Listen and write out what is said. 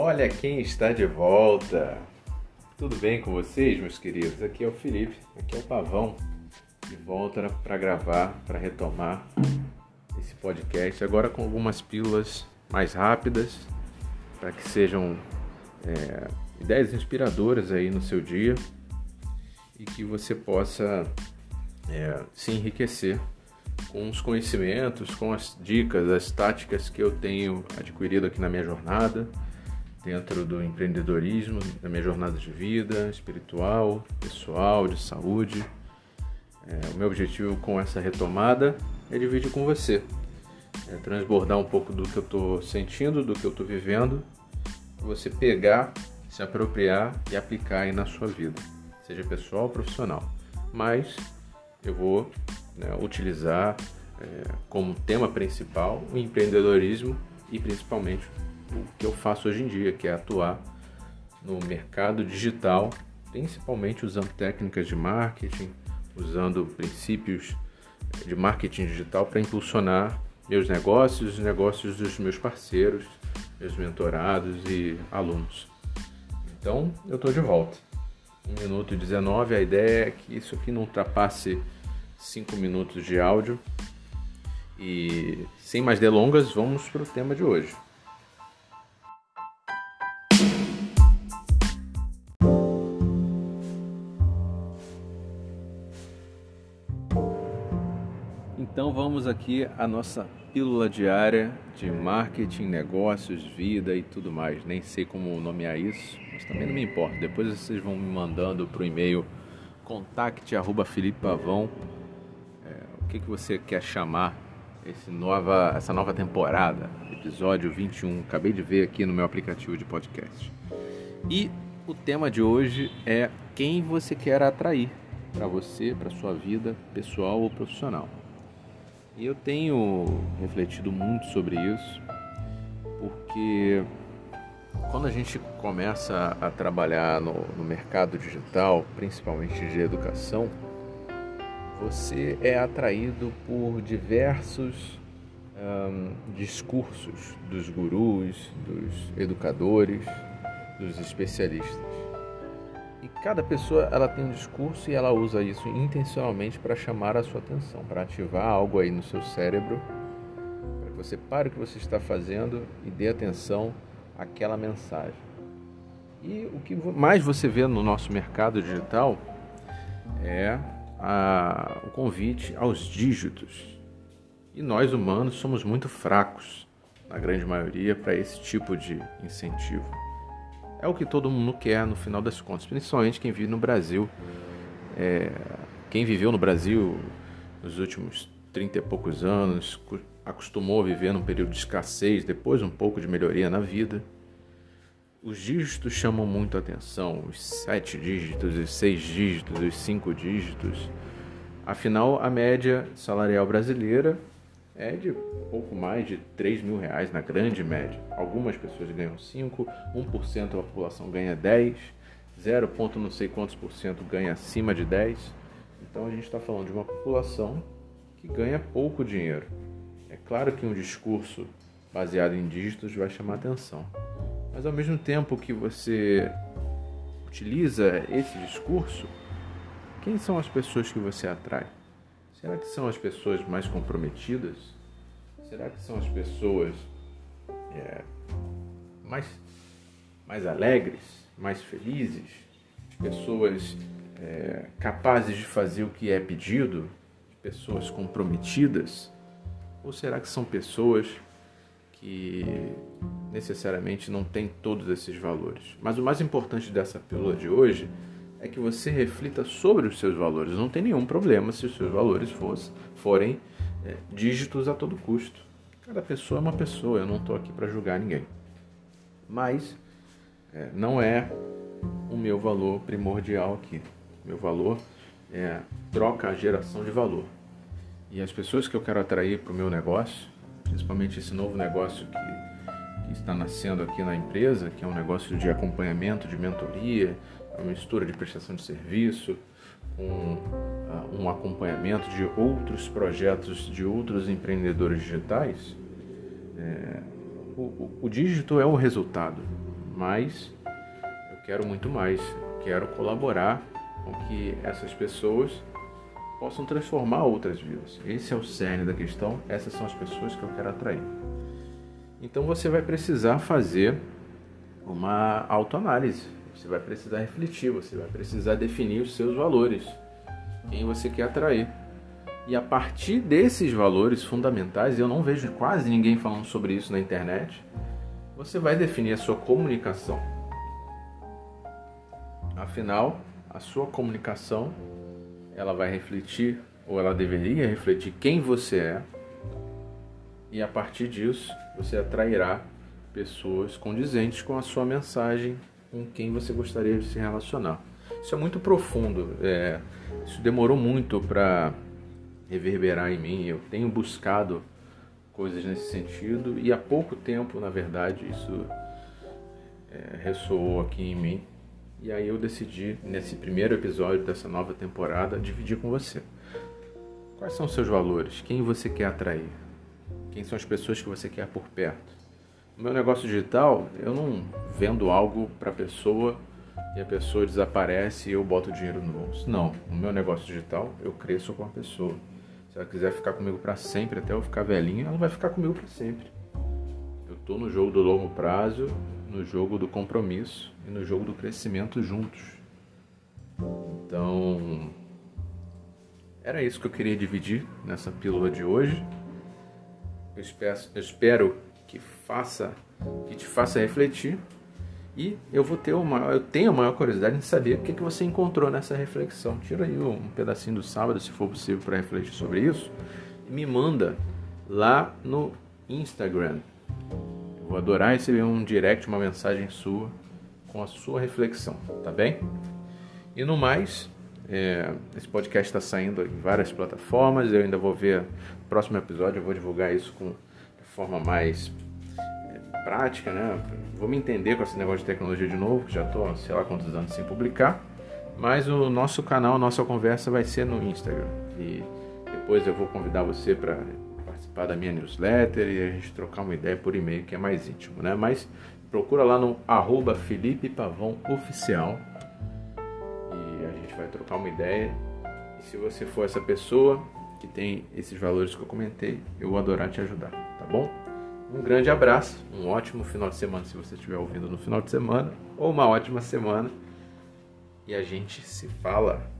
Olha quem está de volta! Tudo bem com vocês, meus queridos? Aqui é o Felipe, aqui é o Pavão, de volta para gravar, para retomar esse podcast, agora com algumas pílulas mais rápidas, para que sejam é, ideias inspiradoras aí no seu dia e que você possa é, se enriquecer com os conhecimentos, com as dicas, as táticas que eu tenho adquirido aqui na minha jornada, dentro do empreendedorismo, da minha jornada de vida, espiritual, pessoal, de saúde. É, o meu objetivo com essa retomada é dividir com você, é transbordar um pouco do que eu estou sentindo, do que eu estou vivendo, você pegar, se apropriar e aplicar aí na sua vida, seja pessoal ou profissional. Mas eu vou né, utilizar é, como tema principal o empreendedorismo e principalmente o que eu faço hoje em dia, que é atuar no mercado digital, principalmente usando técnicas de marketing, usando princípios de marketing digital para impulsionar meus negócios, os negócios dos meus parceiros, meus mentorados e alunos. Então, eu estou de volta. 1 minuto e 19, a ideia é que isso aqui não ultrapasse 5 minutos de áudio. E sem mais delongas, vamos para o tema de hoje. Então vamos aqui a nossa pílula diária de marketing, negócios, vida e tudo mais. Nem sei como nomear isso, mas também não me importa. Depois vocês vão me mandando para o e-mail contact@filipepavão o que, que você quer chamar esse nova, essa nova temporada, episódio 21. Acabei de ver aqui no meu aplicativo de podcast. E o tema de hoje é quem você quer atrair para você, para sua vida pessoal ou profissional. E eu tenho refletido muito sobre isso, porque quando a gente começa a trabalhar no, no mercado digital, principalmente de educação, você é atraído por diversos um, discursos dos gurus, dos educadores, dos especialistas. E cada pessoa ela tem um discurso e ela usa isso intencionalmente para chamar a sua atenção, para ativar algo aí no seu cérebro, para que você pare o que você está fazendo e dê atenção àquela mensagem. E o que mais você vê no nosso mercado digital é a, o convite aos dígitos. E nós humanos somos muito fracos, na grande maioria, para esse tipo de incentivo. É o que todo mundo quer no final das contas, principalmente quem vive no Brasil. É, quem viveu no Brasil nos últimos 30 e poucos anos, acostumou a viver num período de escassez, depois um pouco de melhoria na vida. Os dígitos chamam muito a atenção, os sete dígitos, os seis dígitos, os cinco dígitos. Afinal, a média salarial brasileira é de pouco mais de 3 mil reais na grande média. Algumas pessoas ganham 5, 1% da população ganha 10, 0, não sei quantos por cento ganha acima de 10. Então a gente está falando de uma população que ganha pouco dinheiro. É claro que um discurso baseado em dígitos vai chamar atenção. Mas ao mesmo tempo que você utiliza esse discurso, quem são as pessoas que você atrai? Será que são as pessoas mais comprometidas? Será que são as pessoas é, mais, mais alegres, mais felizes? Pessoas é, capazes de fazer o que é pedido? Pessoas comprometidas? Ou será que são pessoas que necessariamente não tem todos esses valores. Mas o mais importante dessa pílula de hoje é que você reflita sobre os seus valores. Não tem nenhum problema se os seus valores fosse, forem é, dígitos a todo custo. Cada pessoa é uma pessoa, eu não estou aqui para julgar ninguém. Mas é, não é o meu valor primordial aqui. Meu valor é troca a geração de valor. E as pessoas que eu quero atrair para o meu negócio, principalmente esse novo negócio que, que está nascendo aqui na empresa, que é um negócio de acompanhamento, de mentoria, uma mistura de prestação de serviço, com uh, um acompanhamento de outros projetos de outros empreendedores digitais, é, o, o, dígito é o resultado, mas eu quero muito mais. Quero colaborar com que essas pessoas possam transformar outras vidas. Esse é o cerne da questão, essas são as pessoas que eu quero atrair. Então você vai precisar fazer uma autoanálise, você vai precisar refletir, você vai precisar definir os seus valores, quem você quer atrair. E a partir desses valores fundamentais, eu não vejo quase ninguém falando sobre isso na internet, você vai definir a sua comunicação. Afinal, a sua comunicação ela vai refletir ou ela deveria refletir quem você é. E a partir disso, você atrairá pessoas condizentes com a sua mensagem, com quem você gostaria de se relacionar. Isso é muito profundo. É, isso demorou muito para reverberar em mim. Eu tenho buscado coisas nesse sentido e há pouco tempo, na verdade, isso é, ressoou aqui em mim. E aí eu decidi, nesse primeiro episódio dessa nova temporada, dividir com você. Quais são os seus valores? Quem você quer atrair? Quem são as pessoas que você quer por perto? Meu negócio digital, eu não vendo algo para a pessoa e a pessoa desaparece e eu boto dinheiro no bolso. Não, no meu negócio digital, eu cresço com a pessoa. Se ela quiser ficar comigo para sempre, até eu ficar velhinho, ela vai ficar comigo para sempre. Eu estou no jogo do longo prazo, no jogo do compromisso e no jogo do crescimento juntos. Então, era isso que eu queria dividir nessa pílula de hoje. Eu espero, eu espero que faça, que te faça refletir. E eu vou ter uma, eu tenho a maior curiosidade em saber o que, que você encontrou nessa reflexão. Tira aí um pedacinho do sábado, se for possível, para refletir sobre isso. E me manda lá no Instagram. Eu vou adorar receber um direct, uma mensagem sua com a sua reflexão, tá bem? E no mais, é, esse podcast está saindo em várias plataformas. Eu ainda vou ver no próximo episódio, eu vou divulgar isso com, forma mais é, prática, né? Vou me entender com esse negócio de tecnologia de novo, que já estou, sei lá quantos anos sem publicar. Mas o nosso canal, a nossa conversa vai ser no Instagram. E depois eu vou convidar você para participar da minha newsletter e a gente trocar uma ideia por e-mail, que é mais íntimo, né? Mas procura lá no arroba Felipe Pavão Oficial e a gente vai trocar uma ideia. E se você for essa pessoa que tem esses valores que eu comentei, eu vou adorar te ajudar, bom? Um grande abraço, um ótimo final de semana se você estiver ouvindo no final de semana, ou uma ótima semana. E a gente se fala.